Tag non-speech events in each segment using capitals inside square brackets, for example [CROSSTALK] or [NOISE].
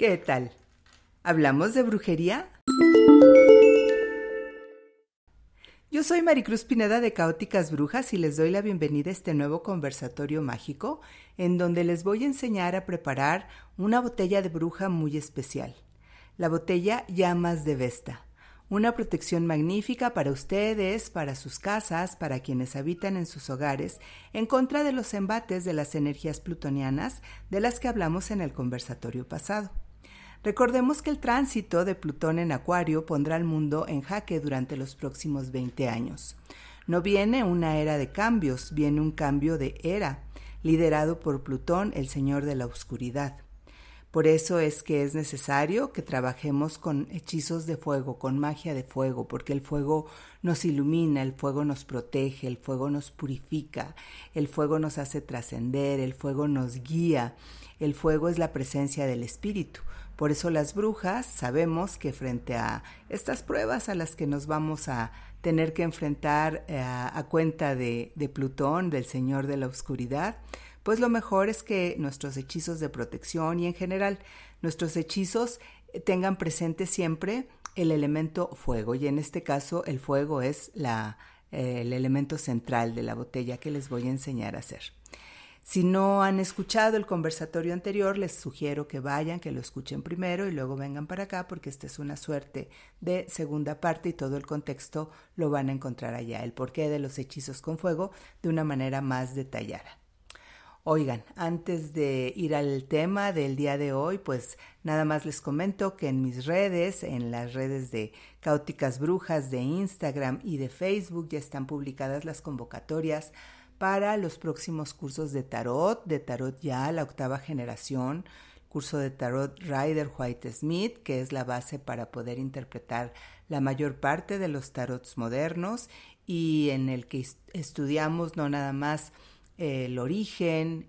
¿Qué tal? ¿Hablamos de brujería? Yo soy Maricruz Pineda de Caóticas Brujas y les doy la bienvenida a este nuevo conversatorio mágico en donde les voy a enseñar a preparar una botella de bruja muy especial. La botella Llamas de Vesta. Una protección magnífica para ustedes, para sus casas, para quienes habitan en sus hogares, en contra de los embates de las energías plutonianas de las que hablamos en el conversatorio pasado. Recordemos que el tránsito de Plutón en Acuario pondrá al mundo en jaque durante los próximos 20 años. No viene una era de cambios, viene un cambio de era, liderado por Plutón, el señor de la oscuridad. Por eso es que es necesario que trabajemos con hechizos de fuego, con magia de fuego, porque el fuego nos ilumina, el fuego nos protege, el fuego nos purifica, el fuego nos hace trascender, el fuego nos guía, el fuego es la presencia del espíritu. Por eso las brujas sabemos que frente a estas pruebas a las que nos vamos a tener que enfrentar eh, a, cuenta de, Plutón, del Señor de la Oscuridad, pues lo mejor es que nuestros hechizos de protección y en general nuestros hechizos tengan presente siempre el elemento fuego y en este caso el fuego es la, eh, el elemento central de la botella que les voy a enseñar a hacer. Si no han escuchado el conversatorio anterior, les sugiero que vayan, que lo escuchen primero y luego vengan para acá porque esta es una suerte de segunda parte y todo el contexto lo van a encontrar allá, el porqué de los hechizos con fuego de una manera más detallada. Oigan, antes de ir al tema del día de hoy, pues nada más les comento que en mis redes, en las redes de Cáuticas Brujas de Instagram y de Facebook ya están publicadas las convocatorias para los próximos cursos de tarot, de tarot ya, la octava generación, curso de tarot Rider White Smith, que es la base para poder interpretar la mayor parte de los tarots modernos y en el que estudiamos no nada más el origen,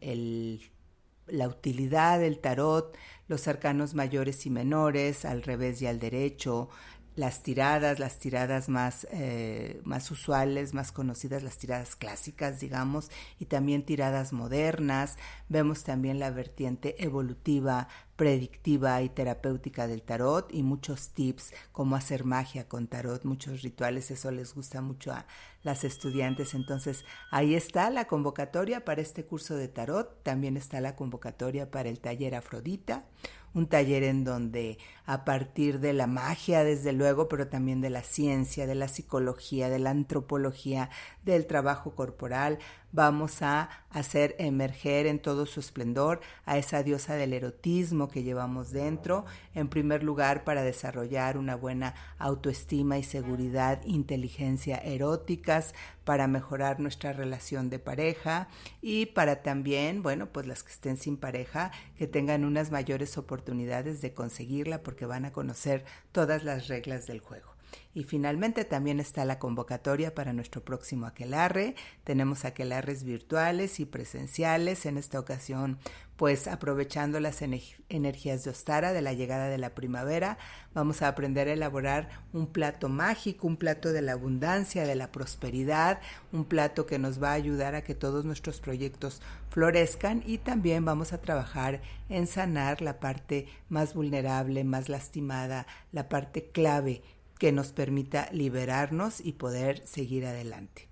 la utilidad del tarot, los arcanos mayores y menores, al revés y al derecho, las tiradas, las tiradas más, eh, más usuales, más conocidas, las tiradas clásicas, digamos, y también tiradas modernas. Vemos también la vertiente evolutiva, predictiva y terapéutica del tarot y muchos tips, cómo hacer magia con tarot, muchos rituales, eso les gusta mucho a las estudiantes. Entonces, ahí está la convocatoria para este curso de tarot, también está la convocatoria para el taller Afrodita un taller en donde a partir de la magia, desde luego, pero también de la ciencia, de la psicología, de la antropología, del trabajo corporal, vamos a hacer emerger en todo su esplendor a esa diosa del erotismo que llevamos dentro, en primer lugar para desarrollar una buena autoestima y seguridad, inteligencia eróticas, para mejorar nuestra relación de pareja y para también, bueno, pues las que estén sin pareja, que tengan unas mayores oportunidades de conseguirla porque van a conocer todas las reglas del juego. Y finalmente también está la convocatoria para nuestro próximo aquelarre. Tenemos aquelarres virtuales y presenciales. En esta ocasión, pues aprovechando las energías de Ostara de la llegada de la primavera, vamos a aprender a elaborar un plato mágico, un plato de la abundancia, de la prosperidad, un plato que nos va a ayudar a que todos nuestros proyectos florezcan y también vamos a trabajar en sanar la parte más vulnerable, más lastimada, la parte clave que nos permita liberarnos y poder seguir adelante.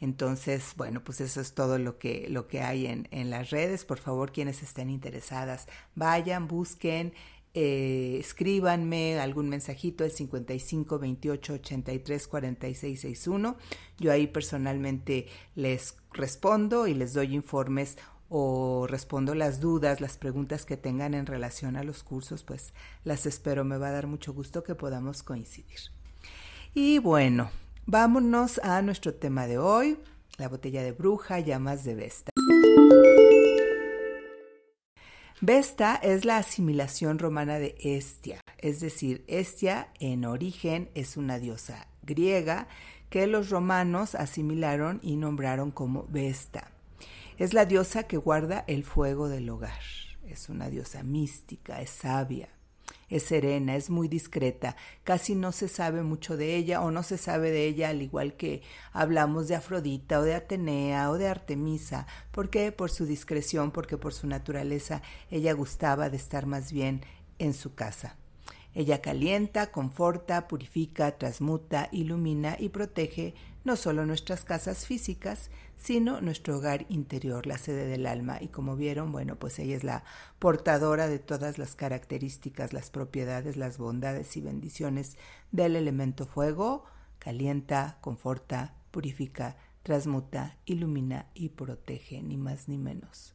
Entonces, bueno, pues eso es todo lo que, lo que hay en, en las redes. Por favor, quienes estén interesadas, vayan, busquen, eh, escríbanme algún mensajito al 55 28 83 46 61. Yo ahí personalmente les respondo y les doy informes o respondo las dudas, las preguntas que tengan en relación a los cursos, pues las espero. Me va a dar mucho gusto que podamos coincidir. Y bueno, vámonos a nuestro tema de hoy, la botella de bruja, llamas de Vesta. Vesta es la asimilación romana de Estia, es decir, Estia en origen es una diosa griega que los romanos asimilaron y nombraron como Vesta. Es la diosa que guarda el fuego del hogar. Es una diosa mística, es sabia, es serena, es muy discreta, casi no se sabe mucho de ella o no se sabe de ella al igual que hablamos de Afrodita o de Atenea o de Artemisa. ¿Por qué? Por su discreción, porque por su naturaleza ella gustaba de estar más bien en su casa. Ella calienta, conforta, purifica, transmuta, ilumina y protege no solo nuestras casas físicas, sino nuestro hogar interior, la sede del alma. Y como vieron, bueno, pues ella es la portadora de todas las características, las propiedades, las bondades y bendiciones del elemento fuego. Calienta, conforta, purifica, transmuta, ilumina y protege, ni más ni menos.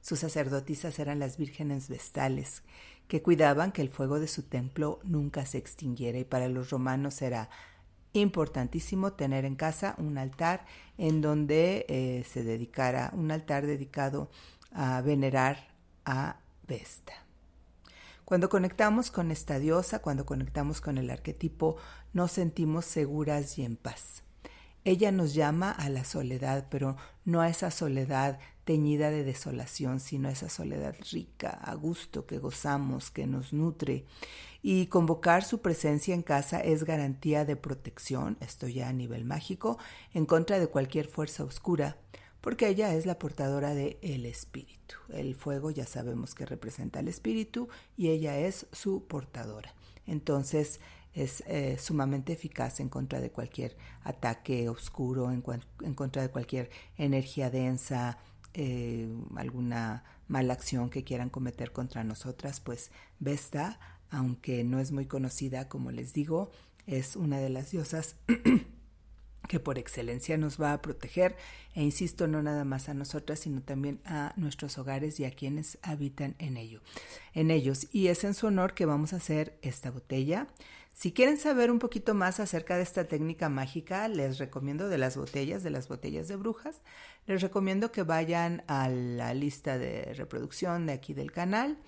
Sus sacerdotisas eran las vírgenes vestales, que cuidaban que el fuego de su templo nunca se extinguiera y para los romanos era importantísimo tener en casa un altar en donde eh, se dedicara, un altar dedicado a venerar a Vesta. Cuando conectamos con esta diosa, cuando conectamos con el arquetipo, nos sentimos seguras y en paz. Ella nos llama a la soledad, pero no a esa soledad teñida de desolación, sino a esa soledad rica, a gusto, que gozamos, que nos nutre. Y convocar su presencia en casa es garantía de protección, esto ya a nivel mágico, en contra de cualquier fuerza oscura, porque ella es la portadora del el espíritu. El fuego ya sabemos que representa el espíritu y ella es su portadora. Entonces, es eh, sumamente eficaz en contra de cualquier ataque oscuro, en, en, contra de cualquier energía densa, eh, alguna mala acción que quieran cometer contra nosotras, pues Vesta, aunque no es muy conocida, como les digo, es una de las diosas [CLEARS THROAT] que por excelencia nos va a proteger. E insisto no nada más a nosotras sino también a nuestros hogares y a quienes habitan en ello en ellos. Y es en su honor que vamos a hacer esta botella. Si quieren saber un poquito más acerca de esta técnica mágica, les recomiendo de las botellas, de las botellas de brujas, les recomiendo que vayan a la lista de reproducción de aquí del canal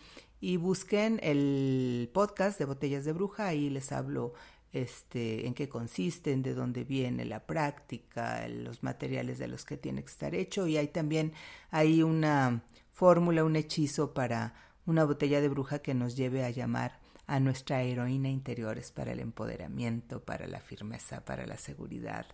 y busquen el podcast de botellas de bruja, ahí les hablo este, en qué consisten, de dónde viene la práctica, los materiales de los que tiene que estar hecho y hay también una fórmula, un hechizo para una botella de bruja que nos lleve a llamar a nuestra heroína interior es para el empoderamiento, para la firmeza, para la seguridad,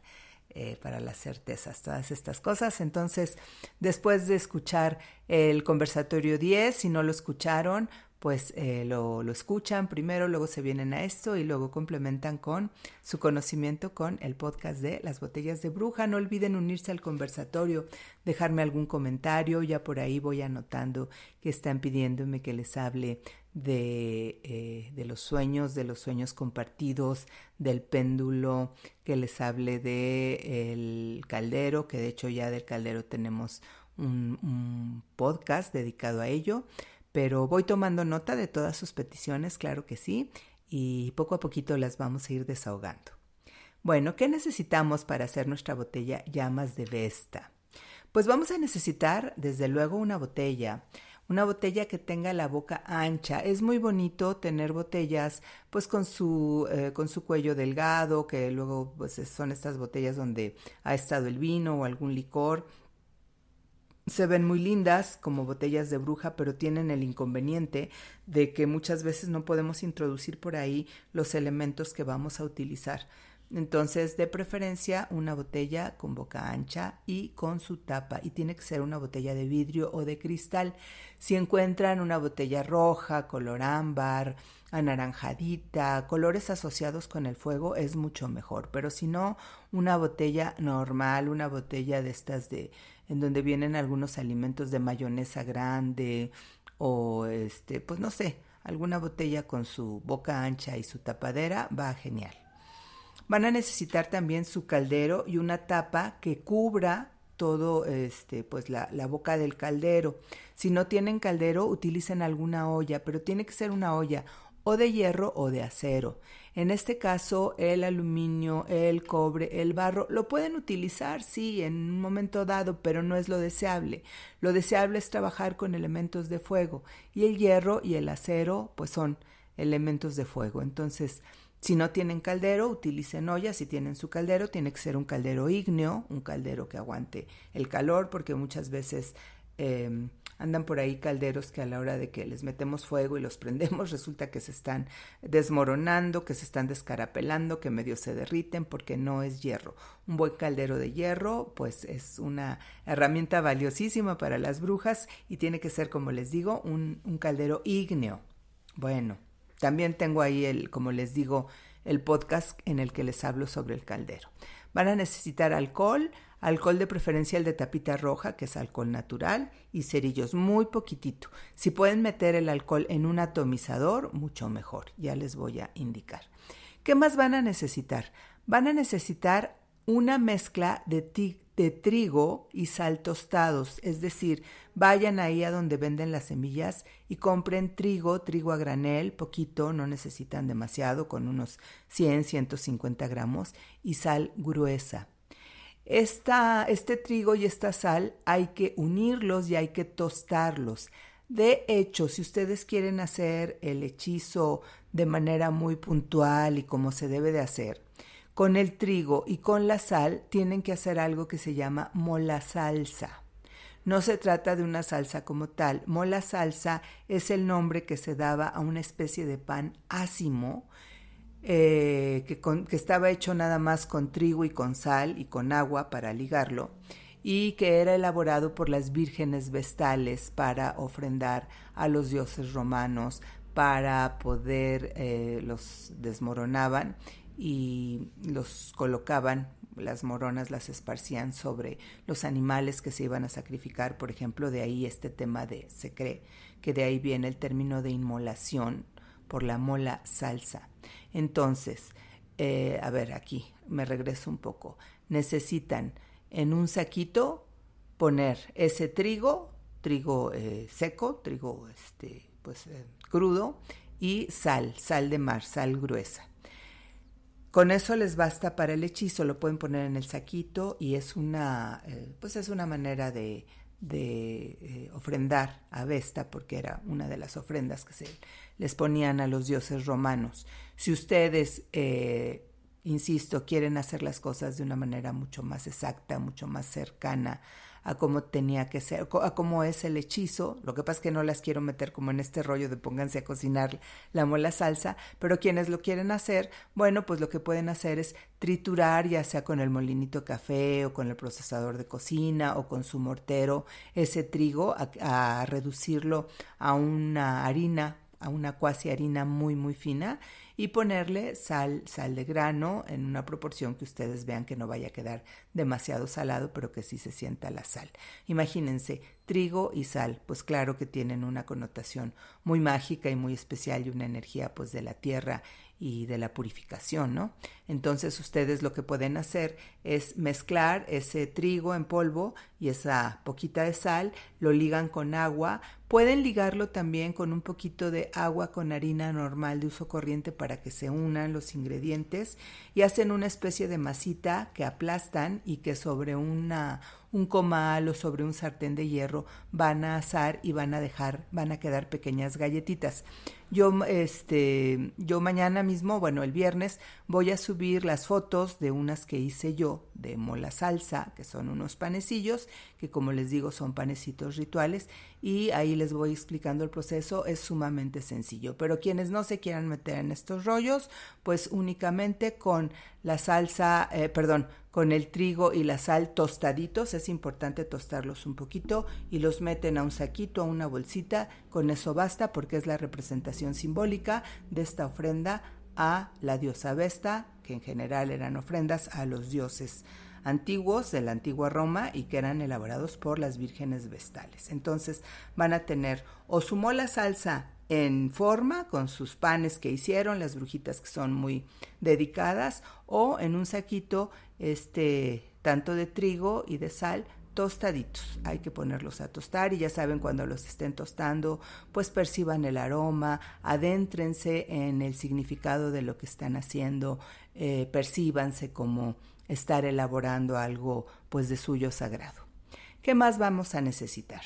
eh, para las certezas, todas estas cosas. Entonces, después de escuchar el conversatorio 10, si no lo escucharon, pues eh, lo, lo, escuchan primero, luego se vienen a esto y luego complementan con su conocimiento con el podcast de Las Botellas de Bruja. No olviden unirse al conversatorio, dejarme algún comentario, ya por ahí voy anotando que están pidiéndome que les hable de, eh, de, los sueños, de los sueños compartidos, del péndulo, que les hable de el caldero, que de hecho ya del caldero tenemos un, un podcast dedicado a ello pero voy tomando nota de todas sus peticiones, claro que sí, y poco a poquito las vamos a ir desahogando. Bueno, ¿qué necesitamos para hacer nuestra botella llamas de Vesta? Pues vamos a necesitar, desde luego, una botella, una botella que tenga la boca ancha. Es muy bonito tener botellas pues con su, eh, con su cuello delgado, que luego pues son estas botellas donde ha estado el vino o algún licor se ven muy lindas como botellas de bruja, pero tienen el inconveniente de que muchas veces no podemos introducir por ahí los elementos que vamos a utilizar. Entonces, de preferencia, una botella con boca ancha y con su tapa. Y tiene que ser una botella de vidrio o de cristal. Si encuentran una botella roja, color ámbar, anaranjadita, colores asociados con el fuego, es mucho mejor. Pero si no, una botella normal, una botella de estas de en donde vienen algunos alimentos de mayonesa grande o este, pues no sé, alguna botella con su boca ancha y su tapadera, va genial. Van a necesitar también su caldero y una tapa que cubra todo este pues la, boca del caldero. Si no tienen caldero, utilicen alguna olla, pero tiene que ser una olla o de hierro o de acero. En este caso, el aluminio, el cobre, el barro, lo pueden utilizar, sí, en un momento dado, pero no es lo deseable. Lo deseable es trabajar con elementos de fuego y el hierro y el acero, pues son elementos de fuego. Entonces, si no tienen caldero, utilicen olla. Si tienen su caldero, tiene que ser un caldero ígneo, un caldero que aguante el calor, porque muchas veces eh, Andan por ahí calderos que a la hora de que les metemos fuego y los [LAUGHS] prendemos resulta que se están desmoronando, que se están descarapelando, que medio se derriten porque no es hierro. Un buen caldero de hierro pues es una herramienta valiosísima para las brujas y tiene que ser, como les digo, un caldero ígneo. Bueno, también tengo ahí el, como les digo, el podcast en el que les hablo sobre el caldero. Van a necesitar alcohol, alcohol de preferencia el de tapita roja, que es alcohol natural, y cerillos, muy poquitito. Si pueden meter el alcohol en un atomizador, mucho mejor, ya les voy a indicar. ¿Qué más van a necesitar? Van a necesitar una mezcla de, de trigo y sal tostados, es decir, vayan ahí a donde venden las semillas y compren trigo, trigo a granel, poquito, no necesitan demasiado, con unos 100, 150 gramos, y sal gruesa. Esta, este trigo y esta sal hay que unirlos y hay que tostarlos. De hecho, si ustedes quieren hacer el hechizo de manera muy puntual y como se debe de hacer, con el trigo y con la sal tienen que hacer algo que se llama mola salsa. No se trata de una salsa como tal. Mola salsa es el nombre que se daba a una especie de pan ácimo eh, que, estaba hecho nada más con trigo y con sal y con agua para ligarlo y que era elaborado por las vírgenes vestales para ofrendar a los dioses romanos para poder eh, los desmoronaban y los colocaban, las moronas las esparcían sobre los animales que se iban a sacrificar, por ejemplo, de ahí este tema de, se cree que de ahí viene el término de inmolación por la mola salsa. Entonces, eh, a ver, aquí me regreso un poco. Necesitan en un saquito poner ese trigo, trigo eh, seco, trigo este, pues eh, crudo y sal, sal de mar, sal gruesa. Con eso les basta para el hechizo, lo pueden poner en el saquito y es una, eh, pues es una manera de, de eh, ofrendar a Vesta, porque era una de las ofrendas que se les ponían a los dioses romanos. Si ustedes, eh, insisto, quieren hacer las cosas de una manera mucho más exacta, mucho más cercana a cómo tenía que ser, a cómo es el hechizo. Lo que pasa es que no las quiero meter como en este rollo de pónganse a cocinar la mola salsa, pero quienes lo quieren hacer, bueno, pues lo que pueden hacer es triturar, ya sea con el molinito café o con el procesador de cocina o con su mortero, ese trigo, a, a reducirlo a una harina, a una cuasi harina muy, muy fina y ponerle sal, sal de grano en una proporción que ustedes vean que no vaya a quedar demasiado salado, pero que sí se sienta la sal. Imagínense, trigo y sal, pues claro que tienen una connotación muy mágica y muy especial y una energía pues de la tierra y de la purificación, ¿no? Entonces ustedes lo que pueden hacer es mezclar ese trigo en polvo y esa poquita de sal, lo ligan con agua, pueden ligarlo también con un poquito de agua con harina normal de uso corriente para que se unan los ingredientes y hacen una especie de masita que aplastan y que sobre una un comal o sobre un sartén de hierro van a asar y van a dejar, van a quedar pequeñas galletitas. Yo, este, yo mañana mismo, bueno, el viernes, voy a subir las fotos de unas que hice yo de mola salsa, que son unos panecillos, que como les digo son panecitos rituales, y ahí les voy explicando el proceso, es sumamente sencillo. Pero quienes no se quieran meter en estos rollos, pues únicamente con la salsa, eh, perdón, con el trigo y la sal tostaditos, es importante tostarlos un poquito y los meten a un saquito, a una bolsita, con eso basta porque es la representación simbólica de esta ofrenda a la diosa Vesta, que en general eran ofrendas a los dioses antiguos de la antigua Roma y que eran elaborados por las vírgenes vestales. Entonces van a tener o su mola salsa en forma con sus panes que hicieron las brujitas que son muy dedicadas o en un saquito este tanto de trigo y de sal tostaditos. Hay que ponerlos a tostar y ya saben cuando los estén tostando, pues perciban el aroma, adéntrense en el significado de lo que están haciendo, eh, percíbanse como estar elaborando algo pues de suyo sagrado. ¿Qué más vamos a necesitar?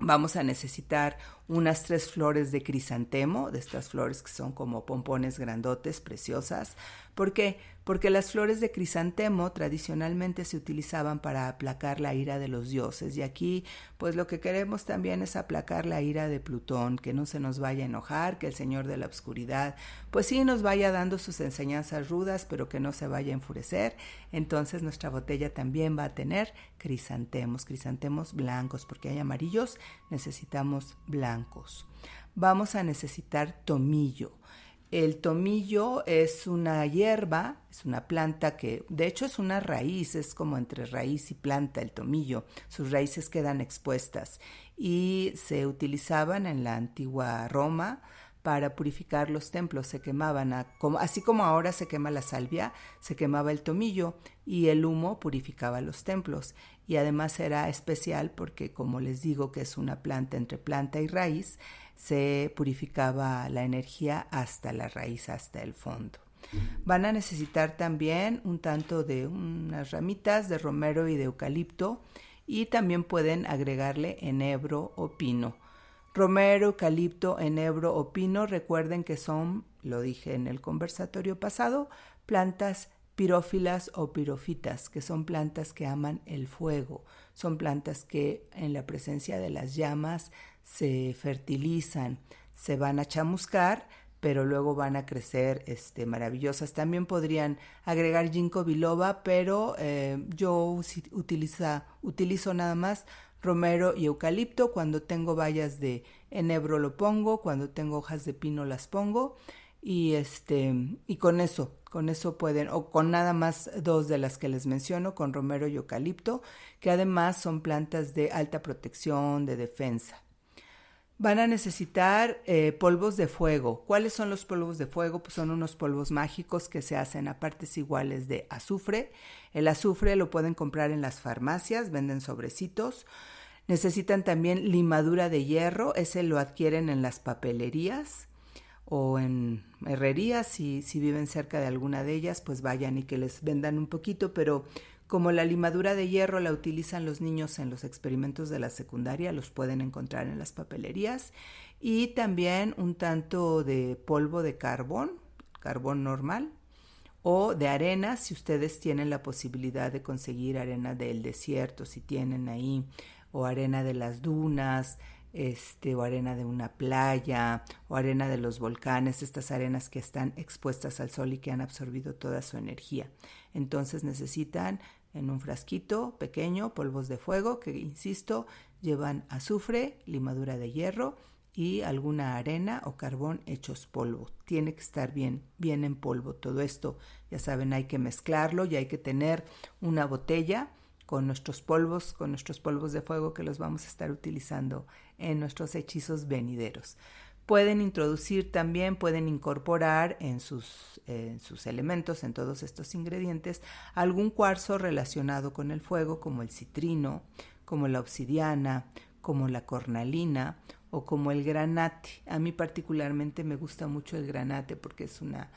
Vamos a necesitar unas tres flores de crisantemo, de estas flores que son como pompones grandotes, preciosas. ¿Por qué? Porque las flores de crisantemo tradicionalmente se utilizaban para aplacar la ira de los dioses y aquí pues lo que queremos también es aplacar la ira de Plutón, que no se nos vaya a enojar, que el Señor de la Obscuridad pues sí nos vaya dando sus enseñanzas rudas, pero que no se vaya a enfurecer. Entonces nuestra botella también va a tener crisantemos, crisantemos blancos, porque hay amarillos, necesitamos blancos. vamos a necesitar tomillo. El tomillo es una hierba, es una planta que de hecho es una raíz, es como entre raíz y planta el tomillo. Sus raíces quedan expuestas y se utilizaban en la antigua Roma para purificar los templos, se quemaban, así como ahora se quema la salvia, se quemaba el tomillo y el humo purificaba los templos. Y además era especial porque, como les digo, que es una planta entre planta y raíz, se purificaba la energía hasta la raíz, hasta el fondo. Van a necesitar también un tanto de unas ramitas de romero y de eucalipto y también pueden agregarle enebro o pino Romero, eucalipto, enebro o pino, recuerden que son, lo dije en el conversatorio pasado, plantas pirófilas o pirofitas, que son plantas que aman el fuego, son plantas que en la presencia de las llamas se fertilizan, se van a chamuscar, pero luego van a crecer este, maravillosas. También podrían agregar ginkgo biloba, pero eh, yo utiliza, utilizo nada más romero y eucalipto. Cuando tengo bayas de enebro lo pongo, cuando tengo hojas de pino las pongo y este y con eso, con eso pueden o con nada más dos de las que les menciono, con romero y eucalipto, que además son plantas de alta protección, de defensa. Van a necesitar eh, polvos de fuego. ¿Cuáles son los polvos de fuego? Pues son unos polvos mágicos que se hacen a partes iguales de azufre. El azufre lo pueden comprar en las farmacias, venden sobrecitos. Necesitan también limadura de hierro, ese lo adquieren en las papelerías o en herrerías, si, si viven cerca de alguna de ellas, pues vayan y que les vendan un poquito, pero como la limadura de hierro la utilizan los niños en los experimentos de la secundaria, los pueden encontrar en las papelerías. Y también un tanto de polvo de carbón, carbón normal, o de arena, si ustedes tienen la posibilidad de conseguir arena del desierto, si tienen ahí o arena de las dunas, este, o arena de una playa, o arena de los volcanes, estas arenas que están expuestas al sol y que han absorbido toda su energía. Entonces necesitan en un frasquito pequeño polvos de fuego que, insisto, llevan azufre, limadura de hierro y alguna arena o carbón hechos polvo. Tiene que estar bien, bien en polvo todo esto. Ya saben, hay que mezclarlo y hay que tener una botella con nuestros polvos, con nuestros polvos de fuego que los vamos a estar utilizando en nuestros hechizos venideros. Pueden introducir también, pueden incorporar en sus, en sus elementos, en todos estos ingredientes, algún cuarzo relacionado con el fuego, como el citrino, como la obsidiana, como la cornalina o como el granate. A mí particularmente me gusta mucho el granate porque es una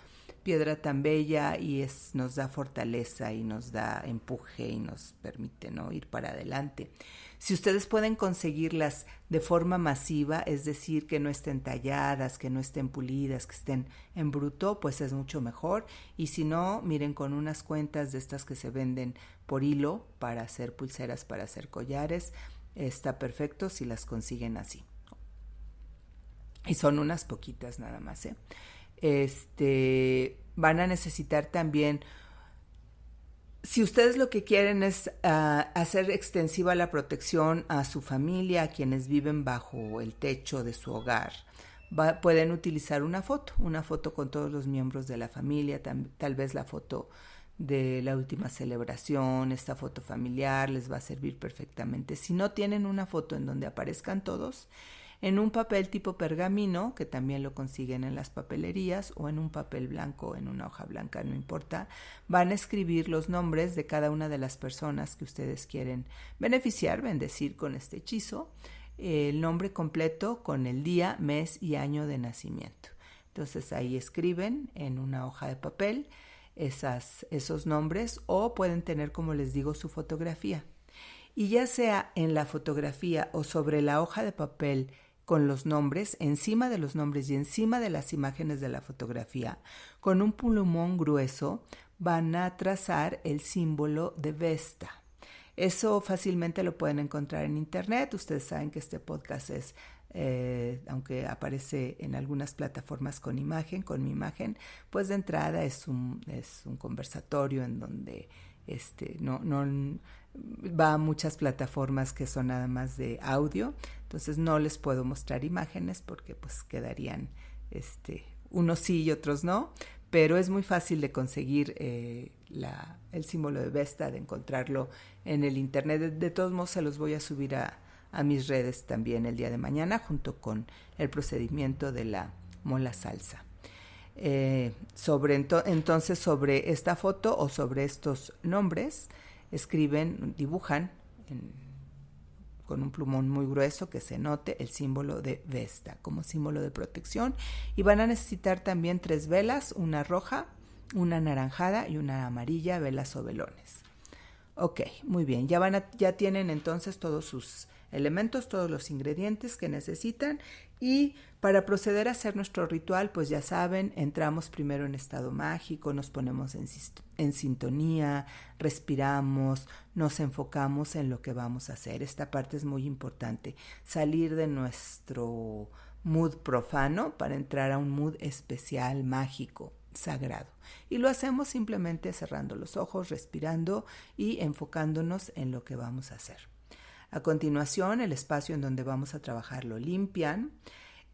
piedra tan bella y es, nos da fortaleza y nos da empuje y nos permite ¿no? ir para adelante. Si ustedes pueden conseguirlas de forma masiva, es decir, que no estén talladas, que no estén pulidas, que estén en bruto, pues es mucho mejor. Y si no, miren con unas cuentas de estas que se venden por hilo para hacer pulseras, para hacer collares, está perfecto si las consiguen así. Y son unas poquitas nada más, ¿eh? Este, van a necesitar también, si ustedes lo que quieren es ah, hacer extensiva la protección a su familia, a quienes viven bajo el techo de su hogar, pueden utilizar una foto, una foto con todos los miembros de la familia, tal vez la foto de la última celebración, esta foto familiar les va a servir perfectamente. Si no tienen una foto en donde aparezcan todos, en un papel tipo pergamino, que también lo consiguen en las papelerías, o en un papel blanco, en una hoja blanca, no importa, van a escribir los nombres de cada una de las personas que ustedes quieren beneficiar, bendecir con este hechizo, el nombre completo con el día, mes y año de nacimiento. Entonces ahí escriben en una hoja de papel esas, esos nombres o pueden tener, como les digo, su fotografía. Y ya sea en la fotografía o sobre la hoja de papel con los nombres, encima de los nombres y encima de las imágenes de la fotografía, con un plumón grueso, van a trazar el símbolo de Vesta. Eso fácilmente lo pueden encontrar en internet. Ustedes saben que este podcast es, eh, aunque aparece en algunas plataformas con imagen, con mi imagen, pues de entrada es un, es un conversatorio en donde este, no, no va a muchas plataformas que son nada más de audio. Entonces no les puedo mostrar imágenes porque pues quedarían este, unos sí y otros no, pero es muy fácil de conseguir eh, el símbolo de Vesta, de encontrarlo en el internet. De, todos modos se los voy a subir a, mis redes también el día de mañana junto con el procedimiento de la mola salsa. Eh, sobre entonces sobre esta foto o sobre estos nombres escriben, dibujan con un plumón muy grueso que se note el símbolo de Vesta como símbolo de protección. Y van a necesitar también tres velas, una roja, una naranjada y una amarilla, velas o velones. Ok, muy bien, ya, van ya tienen entonces todos sus elementos, todos los ingredientes que necesitan y para proceder a hacer nuestro ritual, pues ya saben, entramos primero en estado mágico, nos ponemos en, sintonía, respiramos, nos enfocamos en lo que vamos a hacer. Esta parte es muy importante, salir de nuestro mood profano para entrar a un mood especial, mágico, sagrado. Y lo hacemos simplemente cerrando los ojos, respirando y enfocándonos en lo que vamos a hacer. A continuación, el espacio en donde vamos a trabajar lo limpian.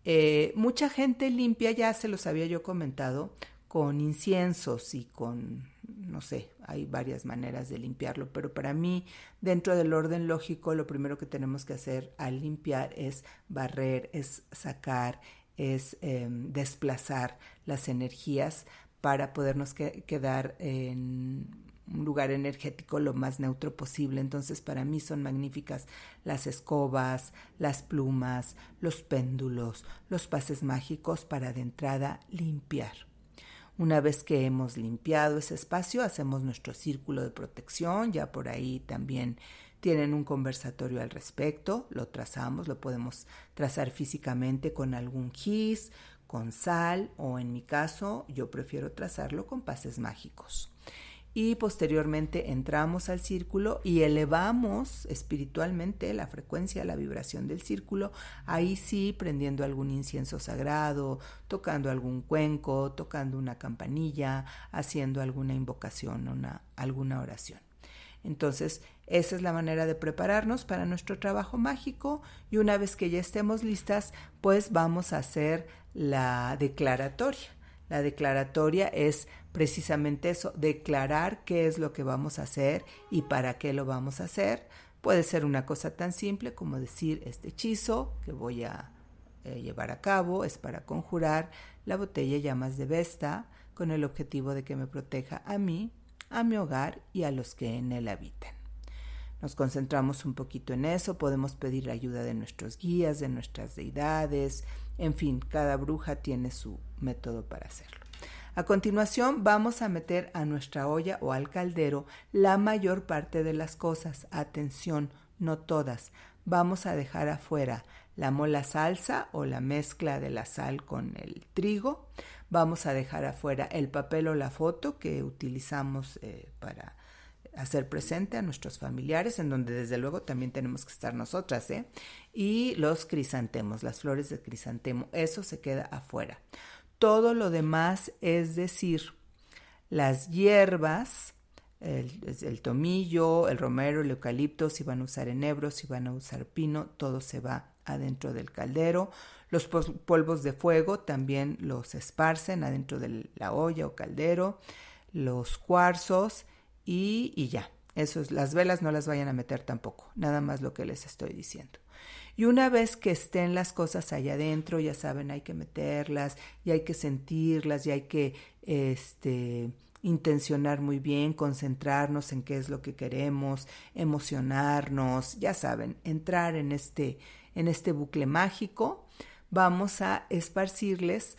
Eh, mucha gente limpia, ya se los había yo comentado, con inciensos y con, no sé, hay varias maneras de limpiarlo, pero para mí, dentro del orden lógico, lo primero que tenemos que hacer al limpiar es barrer, es sacar, es em, desplazar las energías para podernos quedar en un lugar energético lo más neutro posible. Entonces para mí son magníficas las escobas, las plumas, los péndulos, los pases mágicos para de entrada limpiar. Una vez que hemos limpiado ese espacio, hacemos nuestro círculo de protección, ya por ahí también tienen un conversatorio al respecto, lo trazamos, lo podemos trazar físicamente con algún gis, con sal o en mi caso yo prefiero trazarlo con pases mágicos y posteriormente entramos al círculo y elevamos espiritualmente la frecuencia, la vibración del círculo, ahí sí prendiendo algún incienso sagrado, tocando algún cuenco, tocando una campanilla, haciendo alguna invocación, una, alguna oración. Entonces, esa es la manera de prepararnos para nuestro trabajo mágico y una vez que ya estemos listas, pues vamos a hacer la declaratoria. La declaratoria es precisamente eso, declarar qué es lo que vamos a hacer y para qué lo vamos a hacer. Puede ser una cosa tan simple como decir este hechizo que voy a eh, llevar a cabo es para conjurar la botella llamas de Vesta con el objetivo de que me proteja a mí, a mi hogar y a los que en él habitan. Nos concentramos un poquito en eso, podemos pedir la ayuda de nuestros guías, de nuestras deidades, en fin, cada bruja tiene su método para hacerlo. A continuación vamos a meter a nuestra olla o al caldero la mayor parte de las cosas. Atención, no todas. Vamos a dejar afuera la mola salsa o la mezcla de la sal con el trigo. Vamos a dejar afuera el papel o la foto que utilizamos eh, para hacer presente a nuestros familiares, en donde desde luego también tenemos que estar nosotras, ¿eh? Y los crisantemos, las flores de crisantemo, eso se queda afuera. Todo lo demás, es decir, las hierbas, el, tomillo, el romero, el eucalipto, si van a usar enebro, si van a usar pino, todo se va adentro del caldero. Los polvos de fuego también los esparcen adentro de la olla o caldero. Los cuarzos y, y ya. Eso es, las velas no las vayan a meter tampoco, nada más lo que les estoy diciendo. Y una vez que estén las cosas allá adentro, ya saben, hay que meterlas y hay que sentirlas y hay que este, intencionar muy bien, concentrarnos en qué es lo que queremos, emocionarnos, ya saben, entrar en este, en este bucle mágico. Vamos a esparcirles,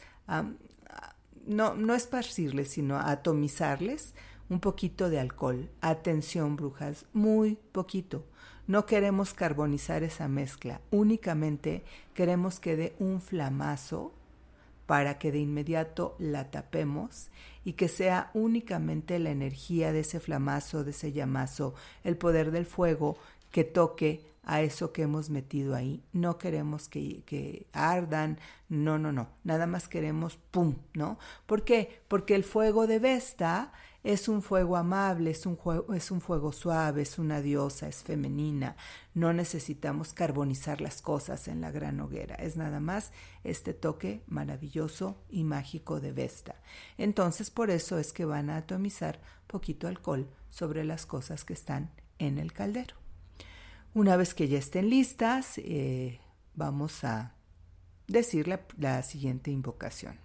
no, no esparcirles, sino a atomizarles un poquito de alcohol. Atención, brujas, muy poquito no queremos carbonizar esa mezcla, únicamente queremos que dé un flamazo para que de inmediato la tapemos y que sea únicamente la energía de ese flamazo, de ese llamazo, el poder del fuego que toque a eso que hemos metido ahí. No queremos que, que, ardan, no, no, no, nada más queremos pum, ¿no? ¿Por qué? Porque el fuego de Vesta Es un fuego amable, es un, fuego suave, es una diosa, es femenina. No necesitamos carbonizar las cosas en la gran hoguera. Es nada más este toque maravilloso y mágico de Vesta. Entonces, por eso es que van a atomizar poquito alcohol sobre las cosas que están en el caldero. Una vez que ya estén listas, eh, vamos a decir la siguiente invocación.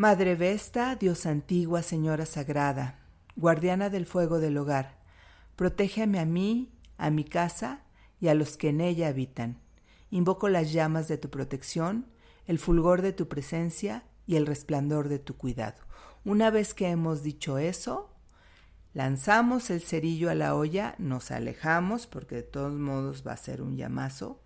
Madre Vesta, Dios antigua, Señora Sagrada, guardiana del fuego del hogar, protégeme a mí, a mi casa y a los que en ella habitan. Invoco las llamas de tu protección, el fulgor de tu presencia y el resplandor de tu cuidado. Una vez que hemos dicho eso, Lanzamos el cerillo a la olla, nos alejamos porque de todos modos va a ser un llamazo.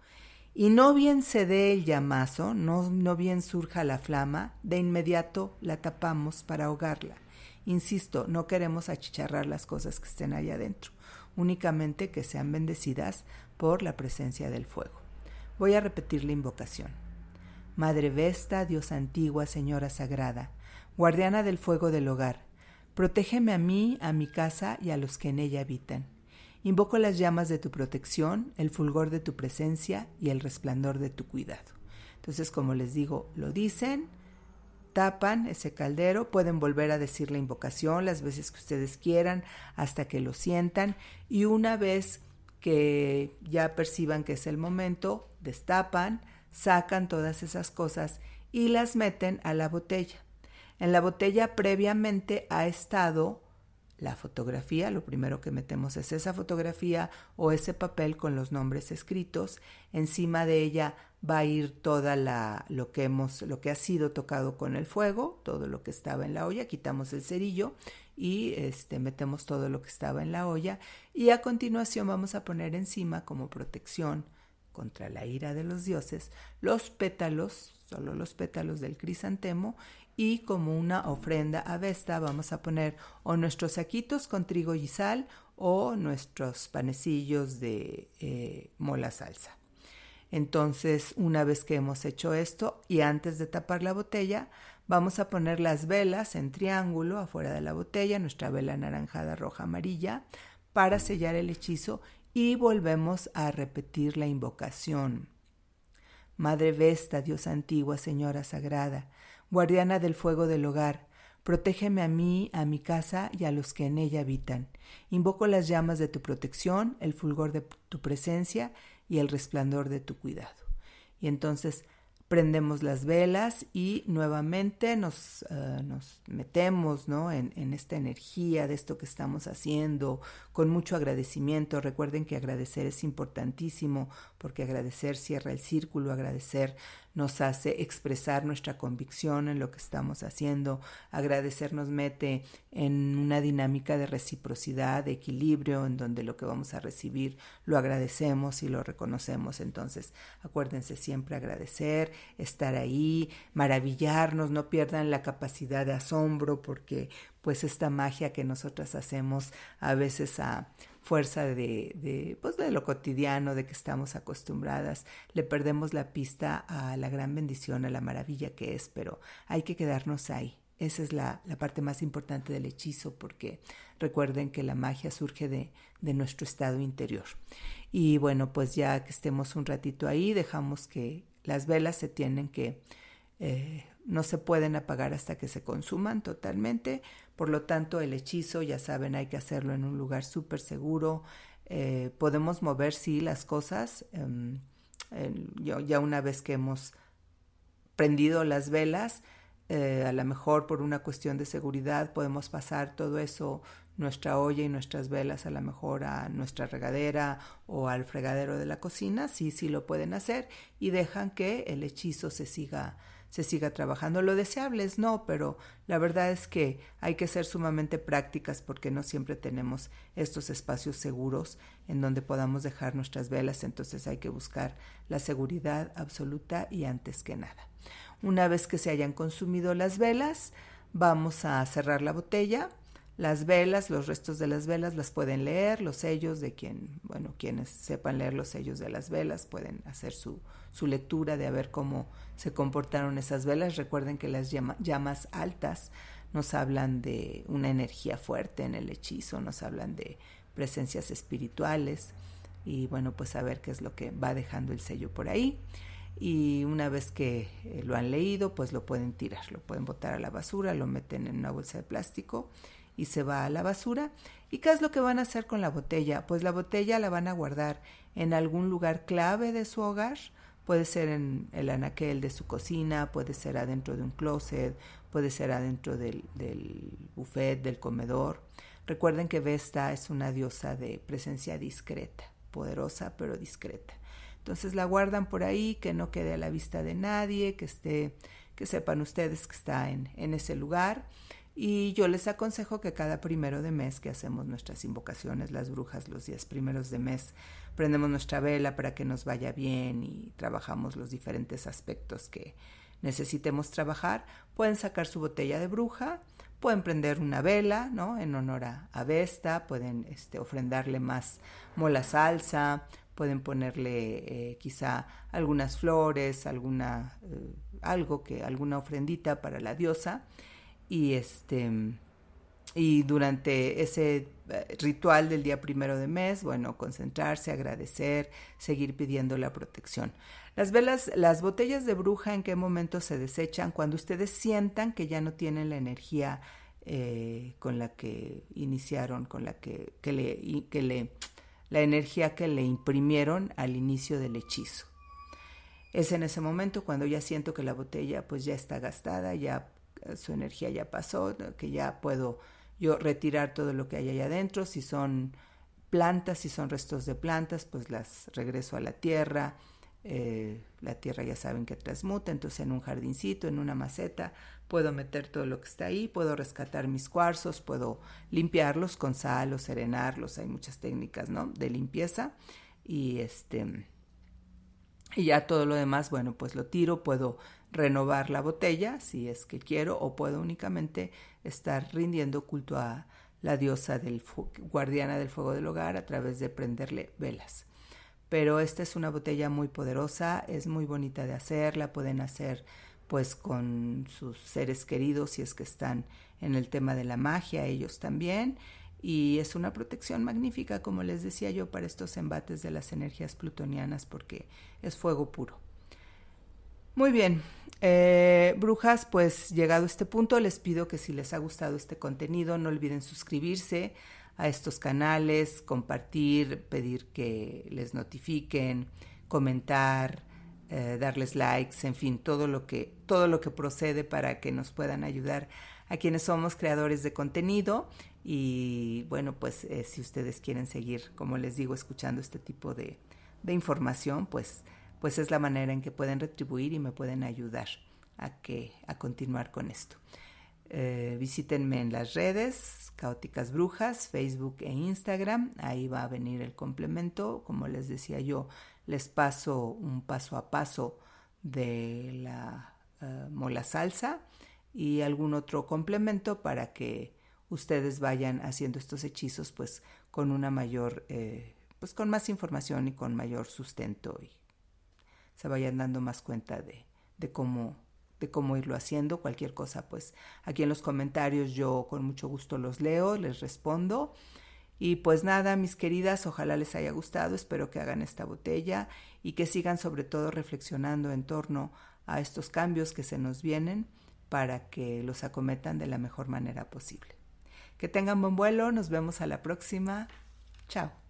Y no bien se dé el llamazo, no, no bien surja la flama, de inmediato la tapamos para ahogarla. Insisto, no queremos achicharrar las cosas que estén ahí adentro, únicamente que sean bendecidas por la presencia del fuego. Voy a repetir la invocación. Madre Vesta, Dios antigua, Señora Sagrada, guardiana del fuego del hogar, Protégeme a mí, a mi casa y a los que en ella habitan. Invoco las llamas de tu protección, el fulgor de tu presencia y el resplandor de tu cuidado. Entonces, como les digo, lo dicen, tapan ese caldero, pueden volver a decir la invocación las veces que ustedes quieran hasta que lo sientan y una vez que ya perciban que es el momento, destapan, sacan todas esas cosas y las meten a la botella. En la botella previamente ha estado la fotografía, lo primero que metemos es esa fotografía o ese papel con los nombres escritos. Encima de ella va a ir toda la lo que hemos lo que ha sido tocado con el fuego, todo lo que estaba en la olla, quitamos el cerillo y este metemos todo lo que estaba en la olla y a continuación vamos a poner encima como protección contra la ira de los dioses los pétalos, solo los pétalos del crisantemo y como una ofrenda a Vesta vamos a poner o nuestros saquitos con trigo y sal o nuestros panecillos de eh, mola salsa. Entonces, una vez que hemos hecho esto y antes de tapar la botella, vamos a poner las velas en triángulo afuera de la botella, nuestra vela anaranjada, roja, amarilla, para sellar el hechizo y volvemos a repetir la invocación. Madre Vesta, Dios antigua, Señora Sagrada, guardiana del fuego del hogar, protégeme a mí, a mi casa y a los que en ella habitan. Invoco las llamas de tu protección, el fulgor de tu presencia y el resplandor de tu cuidado. Y entonces prendemos las velas y nuevamente nos, eh, metemos ¿no? en, esta energía de esto que estamos haciendo con mucho agradecimiento. Recuerden que agradecer es importantísimo porque agradecer cierra el círculo, agradecer nos hace expresar nuestra convicción en lo que estamos haciendo. Agradecer nos mete en una dinámica de reciprocidad, de equilibrio, en donde lo que vamos a recibir lo agradecemos y lo reconocemos. Entonces, acuérdense siempre agradecer, estar ahí, maravillarnos, no pierdan la capacidad de asombro porque pues esta magia que nosotras hacemos a veces a fuerza de, de, pues de lo cotidiano, de que estamos acostumbradas, le perdemos la pista a la gran bendición, a la maravilla que es, pero hay que quedarnos ahí. Esa es la, la parte más importante del hechizo, porque recuerden que la magia surge de, de nuestro estado interior. Y bueno, pues ya que estemos un ratito ahí, dejamos que las velas se tienen que eh, no se pueden apagar hasta que se consuman totalmente. Por lo tanto, el hechizo, ya saben, hay que hacerlo en un lugar súper seguro. Eh, podemos mover, sí, las cosas. Em, ya una vez que hemos prendido las velas, eh, a lo mejor por una cuestión de seguridad podemos pasar todo eso, nuestra olla y nuestras velas a lo mejor a nuestra regadera o al fregadero de la cocina, sí, sí lo pueden hacer y dejan que el hechizo se siga se siga trabajando. Lo deseable es no, pero la verdad es que hay que ser sumamente prácticas porque no siempre tenemos estos espacios seguros en donde podamos dejar nuestras velas, entonces hay que buscar la seguridad absoluta y antes que nada. Una vez que se hayan consumido las velas, vamos a cerrar la botella, Las velas, los restos de las velas las pueden leer, los sellos de quien, bueno, quienes sepan leer los sellos de las velas pueden hacer su, su lectura de a ver cómo se comportaron esas velas. Recuerden que las llamas altas nos hablan de una energía fuerte en el hechizo, nos hablan de presencias espirituales y bueno, pues a ver qué es lo que va dejando el sello por ahí. Y una vez que eh, lo han leído, pues lo pueden tirar, lo pueden botar a la basura, lo meten en una bolsa de plástico y se va a la basura. ¿Y qué es lo que van a hacer con la botella? Pues la botella la van a guardar en algún lugar clave de su hogar. Puede ser en el anaquel de su cocina, puede ser adentro de un closet, puede ser adentro del, del buffet, del comedor. Recuerden que Vesta es una diosa de presencia discreta, poderosa pero discreta. Entonces la guardan por ahí, que no quede a la vista de nadie, que esté, que sepan ustedes que está en, en ese lugar. Y yo les aconsejo que cada primero de mes que hacemos nuestras invocaciones, las brujas, los días primeros de mes, prendemos nuestra vela para que nos vaya bien y trabajamos los diferentes aspectos que necesitemos trabajar. Pueden sacar su botella de bruja, pueden prender una vela, ¿no? En honor a, Vesta, pueden este, ofrendarle más mola salsa, pueden ponerle eh, quizá algunas flores, alguna, eh, algo que, alguna ofrendita para la diosa y este y durante ese eh, ritual del día primero de mes, bueno, concentrarse, agradecer, seguir pidiendo la protección. Las velas, las botellas de bruja, ¿en qué momento se desechan? Cuando ustedes sientan que ya no tienen la energía eh, con la que iniciaron, con la que, que, le, que le, la energía que le imprimieron al inicio del hechizo. Es en ese momento cuando ya siento que la botella pues ya está gastada, ya su energía ya pasó, que ya puedo yo retirar todo lo que hay ahí adentro. Si son plantas, si son restos de plantas, pues las regreso a la tierra. Eh, la tierra ya saben que transmuta, entonces en un jardincito, en una maceta, puedo meter todo lo que está ahí, puedo rescatar mis cuarzos, puedo limpiarlos con sal o serenarlos, hay muchas técnicas, ¿no? De limpieza y este y ya todo lo demás, bueno, pues lo tiro, puedo renovar la botella si es que quiero o puedo únicamente estar rindiendo culto a la diosa del guardiana del fuego del hogar a través de prenderle velas. Pero esta es una botella muy poderosa, es muy bonita de hacer, la pueden hacer pues con sus seres queridos si es que están en el tema de la magia, ellos también. Y es una protección magnífica, como les decía yo, para estos embates de las energías plutonianas porque es fuego puro. Muy bien, eh, brujas, pues llegado a este punto, les pido que si les ha gustado este contenido, no olviden suscribirse a estos canales, compartir, pedir que les notifiquen, comentar, eh, darles likes, en fin, todo lo que todo lo que procede para que nos puedan ayudar a quienes somos creadores de contenido y bueno, pues eh, si ustedes quieren seguir, como les digo, escuchando este tipo de, de información, pues pues es la manera en que pueden retribuir y me pueden ayudar a, que, a continuar con esto. Eh, visítenme en las redes, Caóticas Brujas, Facebook e Instagram. Ahí va a venir el complemento. Como les decía yo, les paso un paso a paso de la eh, mola salsa y algún otro complemento para que ustedes vayan haciendo estos hechizos pues con una mayor, eh, pues con más información y con mayor sustento y se vayan dando más cuenta de, de cómo de cómo irlo haciendo, cualquier cosa, pues aquí en los comentarios yo con mucho gusto los leo, les respondo. Y pues nada, mis queridas, ojalá les haya gustado, espero que hagan esta botella y que sigan sobre todo reflexionando en torno a estos cambios que se nos vienen para que los acometan de la mejor manera posible. Que tengan buen vuelo, nos vemos a la próxima. Chao.